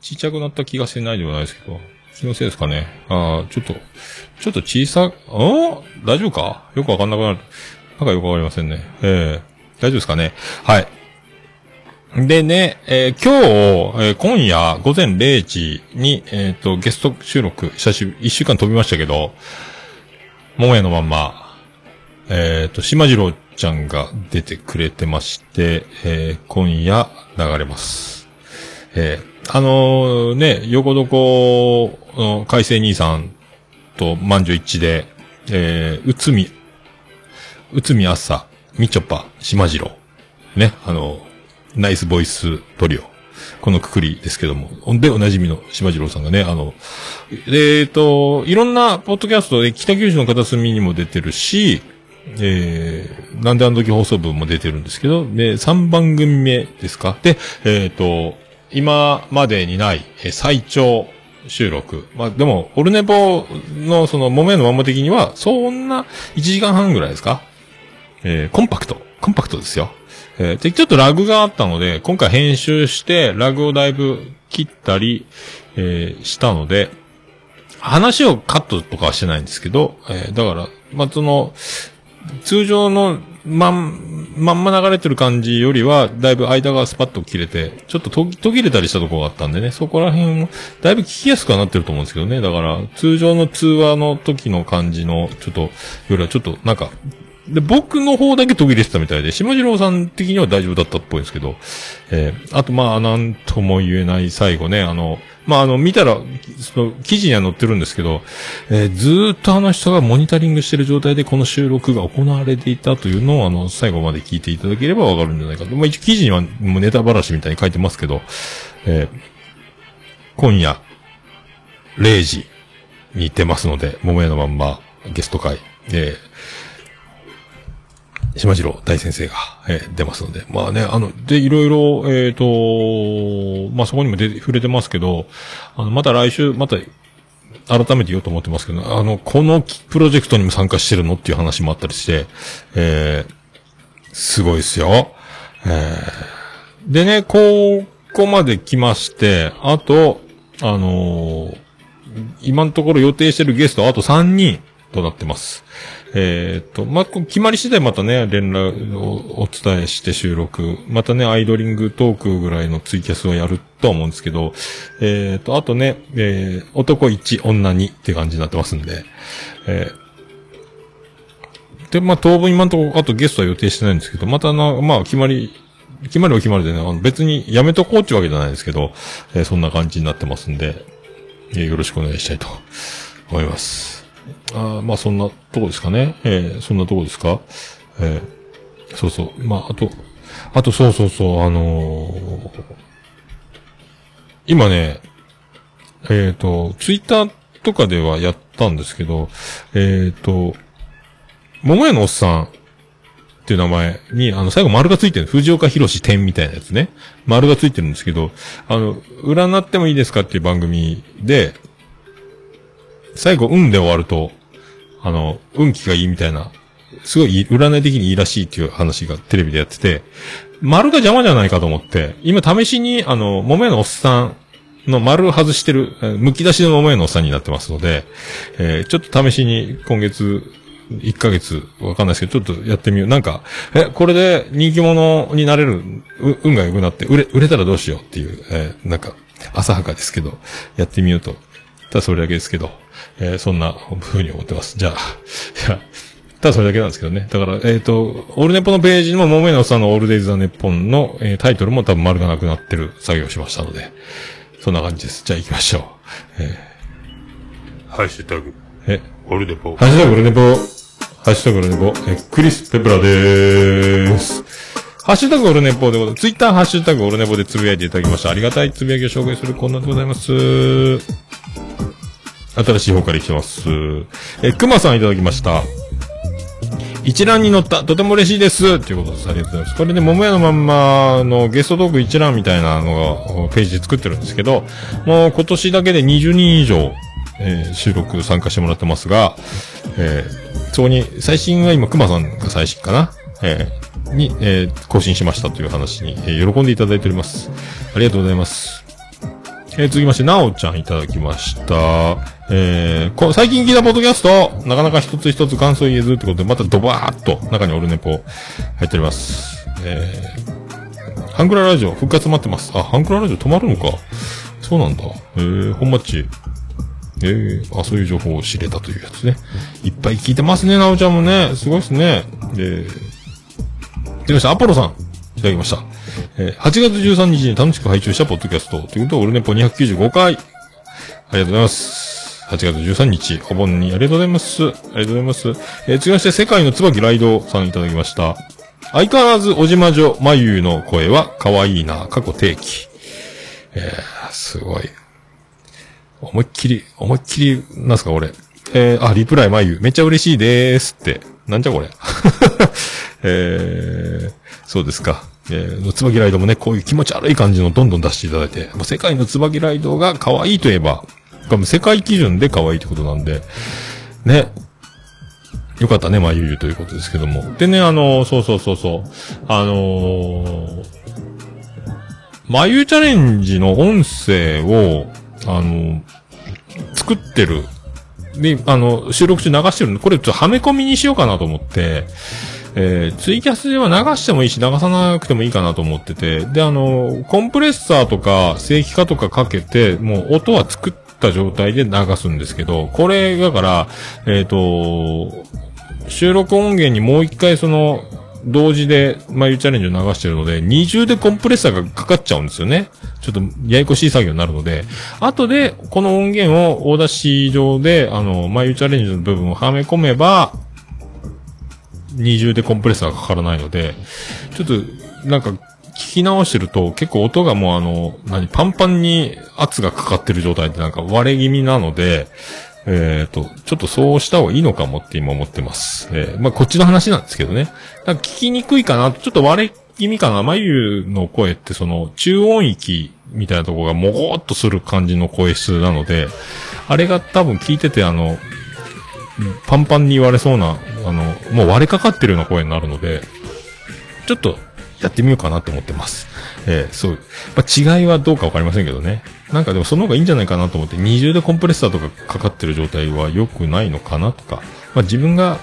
ちっちゃくなった気がしてないではないですけど、気のせいですかね？ああ、ちょっと、ちょっと小さ、お大丈夫か？よくわかんなくなる。なんかよくわかりませんね。ええ大丈夫ですかね？はい。でね、えー今日、えー今夜午前0時に、えっ、と、ゲスト収録、久しぶり、一週間飛びましたけど、桃屋のまんま、えっ、と、島次郎ちゃんが出てくれてまして、え今夜流れます。えあのね、横床の海星兄さんと満場一致で、えー、うつみ、内海朝、みちょぱ、島次郎。ね、あの、ナイスボイストリオ。このくくりですけども。で、おなじみの島次郎さんがね、あの、えっ、と、いろんなポッドキャストで北九州の片隅にも出てるし、えー、なんであの時放送部も出てるんですけど、で、3番組目ですか？で、えっ、と、今までにない、えー最長収録。まあでも、オルネポのその、もめのまま的には、そんな1時間半ぐらいですか？えーコンパクト。コンパクトですよ。えーで、ちょっとラグがあったので、今回編集して、ラグをだいぶ切ったり、えーしたので、話をカットとかはしてないんですけど、えーだから、まあ、その、通常のまん、まんま流れてる感じよりは、だいぶ間がスパッと切れて、ちょっと途切れたりしたところがあったんでね、そこら辺も、だいぶ聞きやすくはなってると思うんですけどね。だから、通常の通話の時の感じの、ちょっと、よりはちょっと、なんか、で、僕の方だけ途切れてたみたいで、島次郎さん的には大丈夫だったっぽいんですけど、えーあと、まあ、なんとも言えない最後ね、あの、まあ、あの、見たら、その、記事には載ってるんですけど、えーずーっとあの人がモニタリングしてる状態でこの収録が行われていたというのを、あの、最後まで聞いていただければわかるんじゃないかと。まあ、一応記事にはもうネタばらしみたいに書いてますけど、えー今夜、0時に出ますので、桃屋のまんまゲスト会、えー島次郎大先生が、えー出ますので。まあね、あの、で、いろいろ、えっ、と、まあそこにも、触れてますけど、あの、また来週、また、改めて言おうと思ってますけど、あの、このプロジェクトにも参加してるのっていう話もあったりして、えー、すごいですよ。えー、でね、ここまで来まして、あと、あのー今のところ予定してるゲストはあと3人となってます。えっ、と、まあ、決まり次第またね、連絡をお伝えして収録。またね、アイドリングトークぐらいのツイキャスをやるとは思うんですけど、えっ、と、あとね、えー男1、女2って感じになってますんで、えーで、まあ、当分今のとこ、あとゲストは予定してないんですけど、またな、まあ、決まり、決まりは決まりでね、あの別にやめとこうってうわけじゃないですけど、えーそんな感じになってますんで、えーよろしくお願いしたいと思います。あまあそんなとこですかね。えーそんなとこですか？えーそうそう。まああと、あとそうそうそう、あのー今ね、えっ、と、ツイッターとかではやったんですけど、えっ、と、桃屋のおっさんっていう名前に、あの、最後丸がついてる、藤岡弘点みたいなやつね。丸がついてるんですけど、あの、占ってもいいですかっていう番組で、最後、運で終わると、あの、運気がいいみたいな、すごい占い的にいいらしいっていう話がテレビでやってて、丸が邪魔じゃないかと思って、今試しに、あの、桃屋のおっさんの丸外してる、剥き出しの桃屋のおっさんになってますので、えーちょっと試しに今月、1ヶ月、わかんないですけど、ちょっとやってみよう。なんか、え、これで人気者になれる、運が良くなって、売れ、売れたらどうしようっていう、えーなんか、浅はかですけど、やってみようと。ただそれだけですけど、えーそんな風に思ってます。じゃあ、じゃあただそれだけなんですけどね。だから、えっ、と、オールネポのページにも、桃井のさんのオールデイズ・ザ・ネッポンの、えータイトルも多分丸がなくなってる作業をしましたので、そんな感じです。じゃあ行きましょう。えー、ハッシュタグ、え、オルネポ。ハッシュタグオルネポ。ハッシュタグオルネポ。え、クリス・ペプラでーす。ハッシュタグオルネポでございます。ツイッターハッシュタグオルネポでつぶやいていただきました。ありがたいつぶやきを紹介するコーナーでございます。新しい方から来てます。え、熊さんいただきました。一覧に載った。とても嬉しいです。ということです。ありがとうございます。これね、桃屋のまんまのゲストトーク一覧みたいなのがページで作ってるんですけど、もう今年だけで20人以上、えー収録参加してもらってますが、えーそこに、最新は今、熊さんが最新かな？えーに、え更新しましたという話に、え喜んでいただいております。ありがとうございます。えー続きまして、なおちゃんいただきました。えーこ最近聞いたポッドキャスト、なかなか一つ一つ感想言えずってことで、またドバーっと中にオルネポ入っております。えー、ハンクララジオ復活待ってます。あ、ハンクララジオ止まるのか。そうなんだ。えー、本マッチ。えー、あ、そういう情報を知れたというやつね。いっぱい聞いてますね、なおちゃんもね。すごいですね。で、出ました、アポロさん。いただきました。えー8月13日に楽しく配信したポッドキャスト。ということは、オルネポ295回。ありがとうございます。8月13日、お盆にありがとうございます。ありがとうございます。えー、続きまして、世界の椿ライドさんいただきました。相変わらず、おじまじょまゆの声は可愛いな、過去定期。えー、すごい。思いっきり、思いっきり、なんすか、俺。えー、あ、リプライまゆ、めっちゃ嬉しいでーすって。なんじゃこれ。えー、そうですか。えー、椿ライドもね、こういう気持ち悪い感じのどんどん出していただいて、もう世界の椿ライドが可愛いといえば、これ世界基準で可愛いってことなんで、ね。よかったね、まゆゆということですけども。でね、あのそうそうそうそう。あのー、まゆチャレンジの音声を、あの作ってる。で、あの、収録中流してるんで、これちょっとはめ込みにしようかなと思って、えー、ツイキャスでは流してもいいし、流さなくてもいいかなと思ってて、で、あの、コンプレッサーとか、正規化とかかけて、もう音は作った状態で流すんですけど、これ、だから、えっ、と、収録音源にもう一回その、同時で、まゆチャレンジを流してるので、二重でコンプレッサーがかかっちゃうんですよね。ちょっと、ややこしい作業になるので、後で、この音源を大出し上で、あの、まゆチャレンジの部分をはめ込めば、二重でコンプレッサーがかからないので、ちょっと、なんか、聞き直してると、結構音がもうあの、何、パンパンに圧がかかってる状態でなんか割れ気味なので、えっ、と、ちょっとそうした方がいいのかもって今思ってます。えーまあ、こっちの話なんですけどね。なんか聞きにくいかな、ちょっと割れ気味かな。眉の声ってその、中音域みたいなとこがもごーっとする感じの声質なので、あれが多分聞いててあの、パンパンに言われそうな、あの、もう割れかかってるような声になるので、ちょっとやってみようかなと思ってます。えーそう。まあ、違いはどうかわかりませんけどね。なんかでもその方がいいんじゃないかなと思って、二重でコンプレッサーとかかかってる状態は良くないのかなとか、まあ、自分が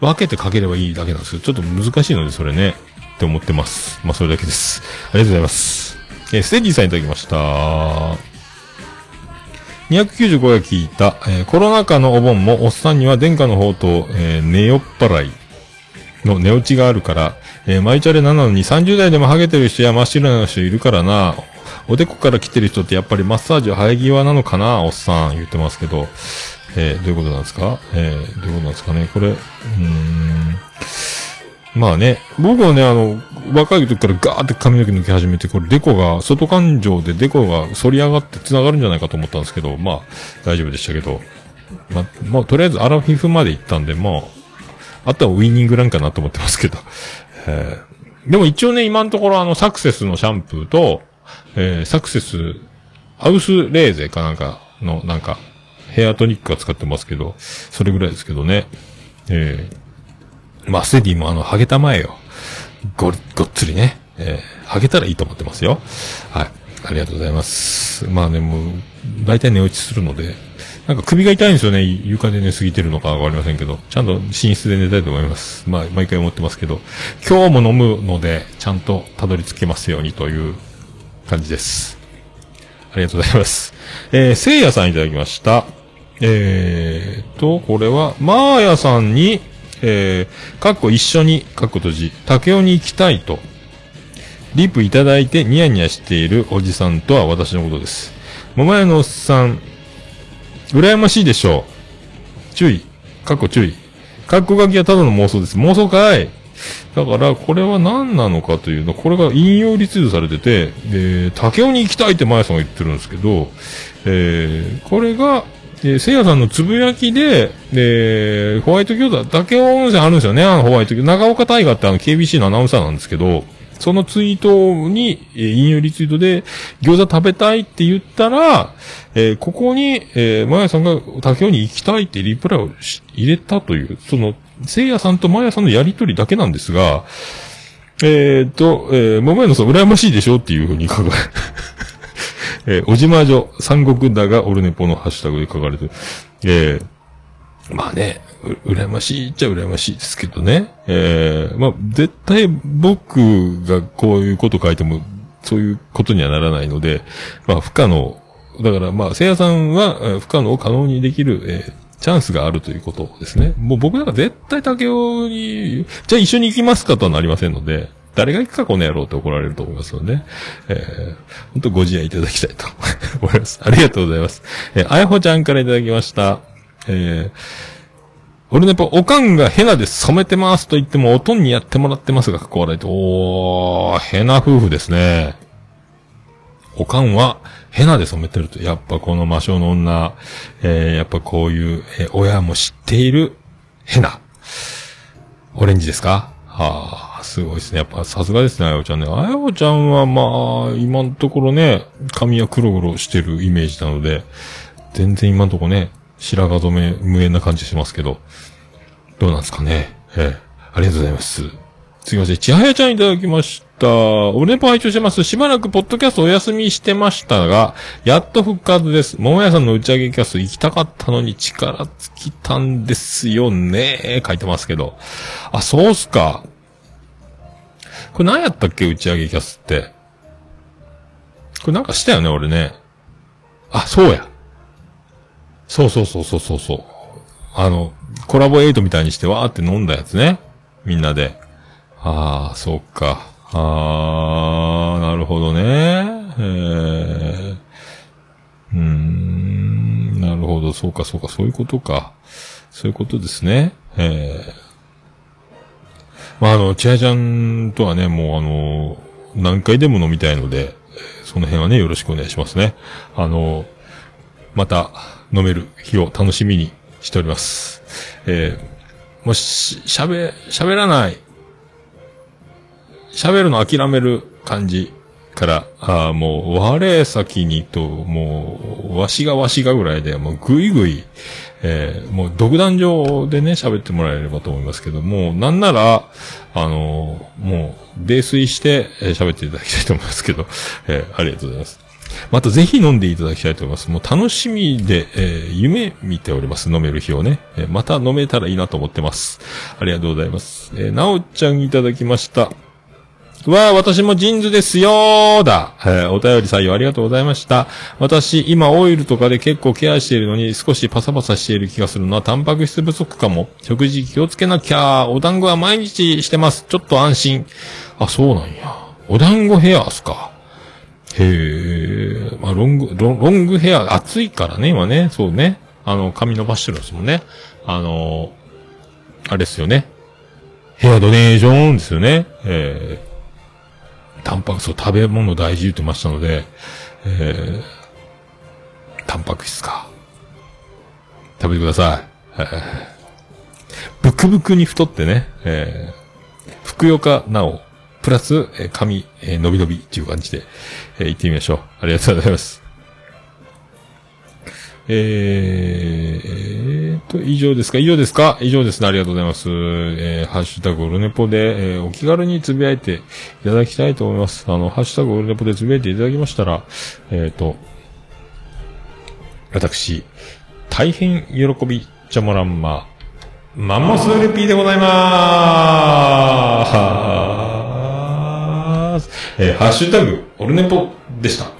分けてかければいいだけなんですけど、ちょっと難しいのでそれね、って思ってます。まあ、それだけです。ありがとうございます。えーステージさんいただきました。295が聞いた、えーコロナ禍のお盆もおっさんには殿下の方と、えー寝酔っ払いの寝落ちがあるから、えー、マイチャレなのに30代でもハゲてる人や真っ白な人いるからな。おでこから来てる人ってやっぱりマッサージは生え際なのかなおっさん言ってますけど、えーどういうことなんですか？えーどういうことなんですかね？これ、うーん。まあね、僕はね、あの、若い時からガーって髪の毛抜き始めて、これデコが、外感情でデコが反り上がって繋がるんじゃないかと思ったんですけど、まあ、大丈夫でしたけど、まあ、まあ、とりあえずアラフィフまで行ったんで、まあ、あとはウィニングランかなと思ってますけど。えーでも一応ね、今のところあの、サクセスのシャンプーと、えーサクセス、ハウスレーゼかなんかの、なんか、ヘアトニックは使ってますけど、それぐらいですけどね。えーまあ、ステディもあの、ハゲたまえよ。ご、ごっつりね。えー、ハゲたらいいと思ってますよ。はい。ありがとうございます。まあね、もう、大体寝落ちするので、なんか首が痛いんですよね。床で寝すぎてるのかわかりませんけど、ちゃんと寝室で寝たいと思います。まあ、毎回思ってますけど、今日も飲むので、ちゃんとたどり着けますようにという感じです。ありがとうございます。えー、せいやさんいただきました。えーと、これは、まーやさんに、えー、かっこ一緒に、かっこ閉じ、竹雄に行きたいと、リプいただいてニヤニヤしているおじさんとは私のことです。桃屋のおっさん、羨ましいでしょう。注意。かっこ注意。かっこ書きはただの妄想です。妄想かいだから、これは何なのかというの、これが引用リツートされてて、えー、竹雄に行きたいってマヤさんが言ってるんですけど、えー、これが、えー、せいやさんのつぶやきで、え、ホワイト餃子、竹雄温泉あるんですよね、あのホワイト餃子。長岡大河ってあの KBC のアナウンサーなんですけど、そのツイートに、えー引用リツイートで、餃子食べたいって言ったら、えーここに、えー、マヤさんが竹雄に行きたいってリプライを入れたという、その、せいやさんとマヤさんのやりとりだけなんですが、えーっと、えー、桃屋のさん羨ましいでしょっていうふうに書かれ、えー、おじまじょ、三国だがオルネポのハッシュタグで書かれてる。えー、まあね、う、羨ましいっちゃ羨ましいですけどね。えー、まあ、絶対僕がこういうこと書いても、そういうことにはならないので、まあ、不可能。だから、まあ、せいやさんは、不可能を可能にできる、えーチャンスがあるということですね。もう僕なんか絶対竹雄に、じゃあ一緒に行きますかとはなりませんので、誰が行くかこの野郎って怒られると思いますので、えー、本当ご自愛いただきたいと思います。ありがとうございます。えー、あやほちゃんからいただきました。えー、俺ね、やっぱ、おかんがヘナで染めてますと言っても、おとんにやってもらってますが、かっこ笑いと、おー、ヘナ夫婦ですね。おかんは、ヘナで染めてると、やっぱこの魔性の女、えー、やっぱこういう、えー親も知っている、ヘナ。オレンジですか？はあ、すごいですね。やっぱさすがですね、あやおちゃんね。あやおちゃんはまあ、今のところね、髪は黒々してるイメージなので、全然今のところね、白髪染め無縁な感じしますけど、どうなんですかね。ええありがとうございます。次ません。ちはやちゃんいただきました。俺ネポ拝聴してます。しばらくポッドキャストお休みしてましたが、やっと復活です。桃屋さんの打ち上げキャスト行きたかったのに力尽きたんですよね。書いてますけど。あ、そうっすか。これ何やったっけ打ち上げキャスって。これなんかしたよね、俺ね。あ、そうや。そうそうそうそうそうそう。あの、コラボエイトみたいにしてわーって飲んだやつね。みんなで。ああ、そうか。ああ、なるほどね。えー、うーん、なるほど、そうか、そうか、そういうことか。そういうことですね。えー、まあ、あの、ちはちゃんとはね、もうあの、何回でも飲みたいので、その辺はね、よろしくお願いしますね。あの、また飲める日を楽しみにしております。えー、もし、喋、喋らない。喋るの諦める感じから、あもう、我先にと、もう、わしがわしがぐらいで、もうぐいぐい、えーもう独壇場でね、喋ってもらえればと思いますけども、なんなら、あのーもう、泥酔して、えー喋っていただきたいと思いますけど、えーありがとうございます。またぜひ飲んでいただきたいと思います。もう楽しみで、えー夢見ております。飲める日をね。えーまた飲めたらいいなと思ってます。ありがとうございます。えーなおちゃんいただきました。わあ、私もジーンズですよーだ。えーお便り採用ありがとうございました。私、今オイルとかで結構ケアしているのに少しパサパサしている気がするのはタンパク質不足かも。食事気をつけなきゃ。お団子は毎日してます。ちょっと安心。あ、そうなんや。お団子ヘアっすか。へえ、まあ、ロング、ロンロングヘア、暑いからね、今ね、そうね。あの、髪伸ばしてるんですもんね。あのあれですよね。ヘアドネーションですよね。えー、タンパク質を、食べ物大事言ってましたので、えー、タンパク質か。食べてください。え、ブクブクに太ってね、えー、ふくよかなお、プラス、えー髪、えー伸び伸びっていう感じで、えー行ってみましょう。ありがとうございます。えーと、以上ですか？以上ですか？以上ですね。ありがとうございます。えー、ハッシュタグオルネポで、えーお気軽につぶやいていただきたいと思います。あの、ハッシュタグオルネポでつぶやいていただきましたら、えーと、私、大変喜びちゃもらんま、マンモスレピーでございまーす。えーハッシュタグ、オルネポでした。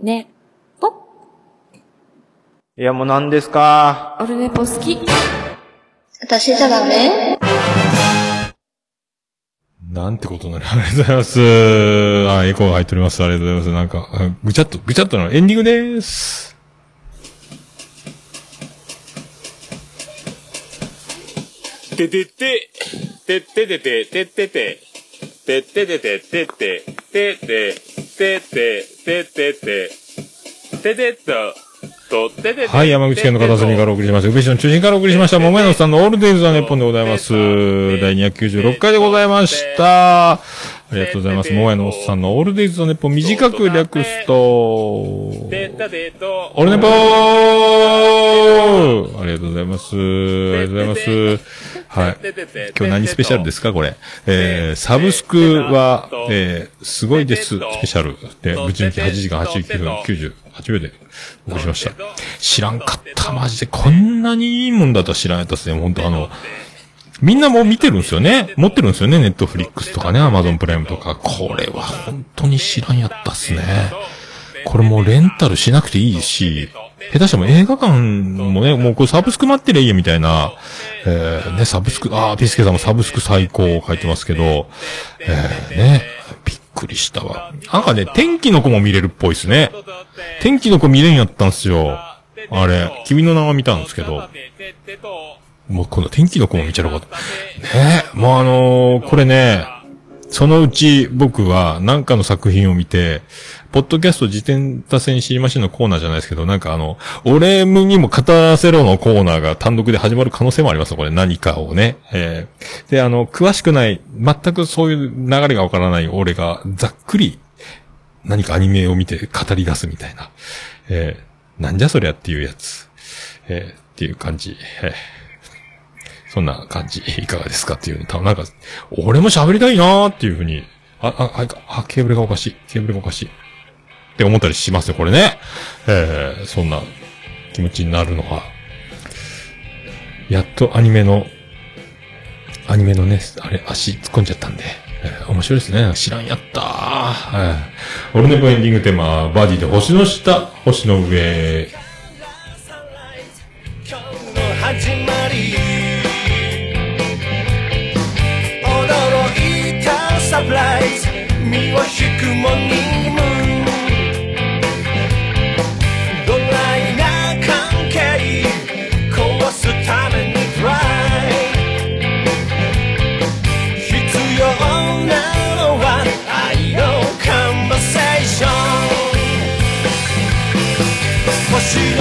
ね、ぽいや、もう何ですか？オルネポ好き。私じゃダメ？なんてことなる。ありがとうございます。あ、エコーが入っております。ありがとうございます。なんか、ぐちゃっと、ぐちゃっとのエンディングです。ててて、てててて、ててて、てててて、ててて、てて、て、てってて、ててと、とてて。はい、山口県の片隅からお送りします。宇部市の中心からお送りしました。桃屋のさんのオールデイズ・ザ・ネッポンでございます。第296回でございました。ありがとうございます。桃屋のおっさんのオールデイズ・ザ・ネッポン短く略すと、オールネポーありがとうございます。ありがとうございます。はい。今日何スペシャルですか？これ。えー、サブスクは、えー、すごいです、スペシャル。で、ぶち抜き8時間89分98秒でお送りしました。知らんかった、マジで。こんなにいいもんだとは知らんやったっすね。本当あの、みんなもう見てるんですよね。持ってるんですよね。ネットフリックスとかね、アマゾンプライムとか。これは本当に知らんやったっすね。これもうレンタルしなくていいし、下手しても映画館もね、もうこれサブスク待ってりゃいいやみたいな、えー、ね、サブスク、あー、ピスケさんもサブスク最高書いてますけど、えー、ね、びっくりしたわ。なんかね、天気の子も見れるっぽいですね。天気の子見れんやったんすよ。あれ、君の名は見たんですけど、もうこの天気の子も見ちゃうこと。ねもうあのーこれね、そのうち僕は何かの作品を見て、ポッドキャスト自転車線知りましのコーナーじゃないですけど、なんかあの、俺にも語らせろのコーナーが単独で始まる可能性もあります、これ何かをね。えーで、あの、詳しくない、全くそういう流れがわからない俺がざっくり何かアニメを見て語り出すみたいな。えーなんじゃそりゃっていうやつ。えーっていう感じ。えーそんな感じ、いかがですかっていう、多分なんか、俺も喋りたいなーっていうふうに、あ、あ、あ、ケーブルがおかしい。ケーブルがおかしい。って思ったりしますよ、これね。えー、そんな気持ちになるのは、やっとアニメの、アニメのね、あれ、足突っ込んじゃったんで、えー面白いですね。知らんやったー。はい。オルネポエンディングテーマ、バディで星の下、星の上。驚いたサプライズ身を引くモーニ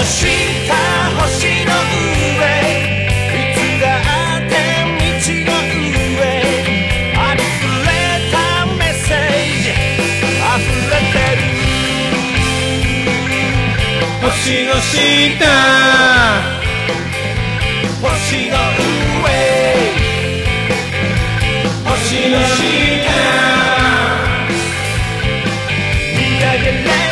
星の下星の上いつだって道の上あふれたメッセージ。溢れてる。星の下星の上星の下見上げれ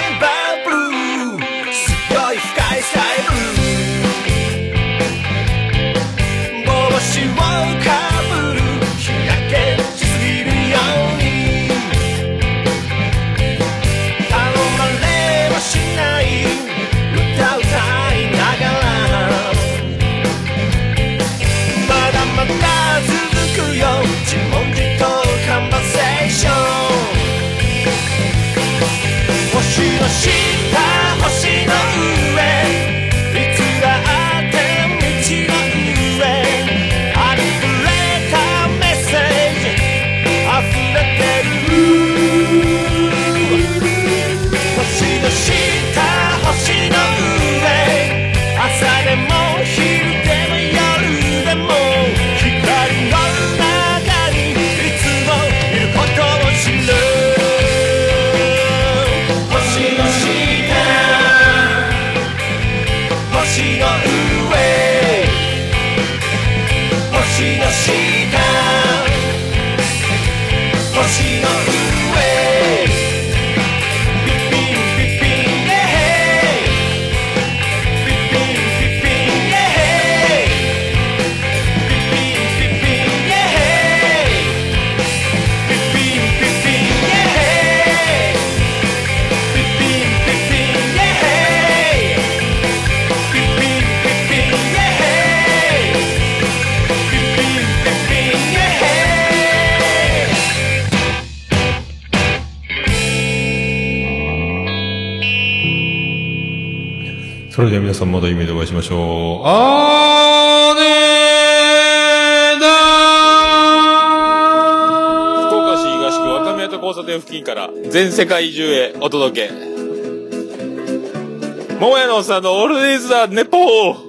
さんまた夢でお会いしましょう。あーねーだー福岡市東区若宮と交差点付近から全世界中へお届け。桃屋のおっさんのオールディーズだ、ネポー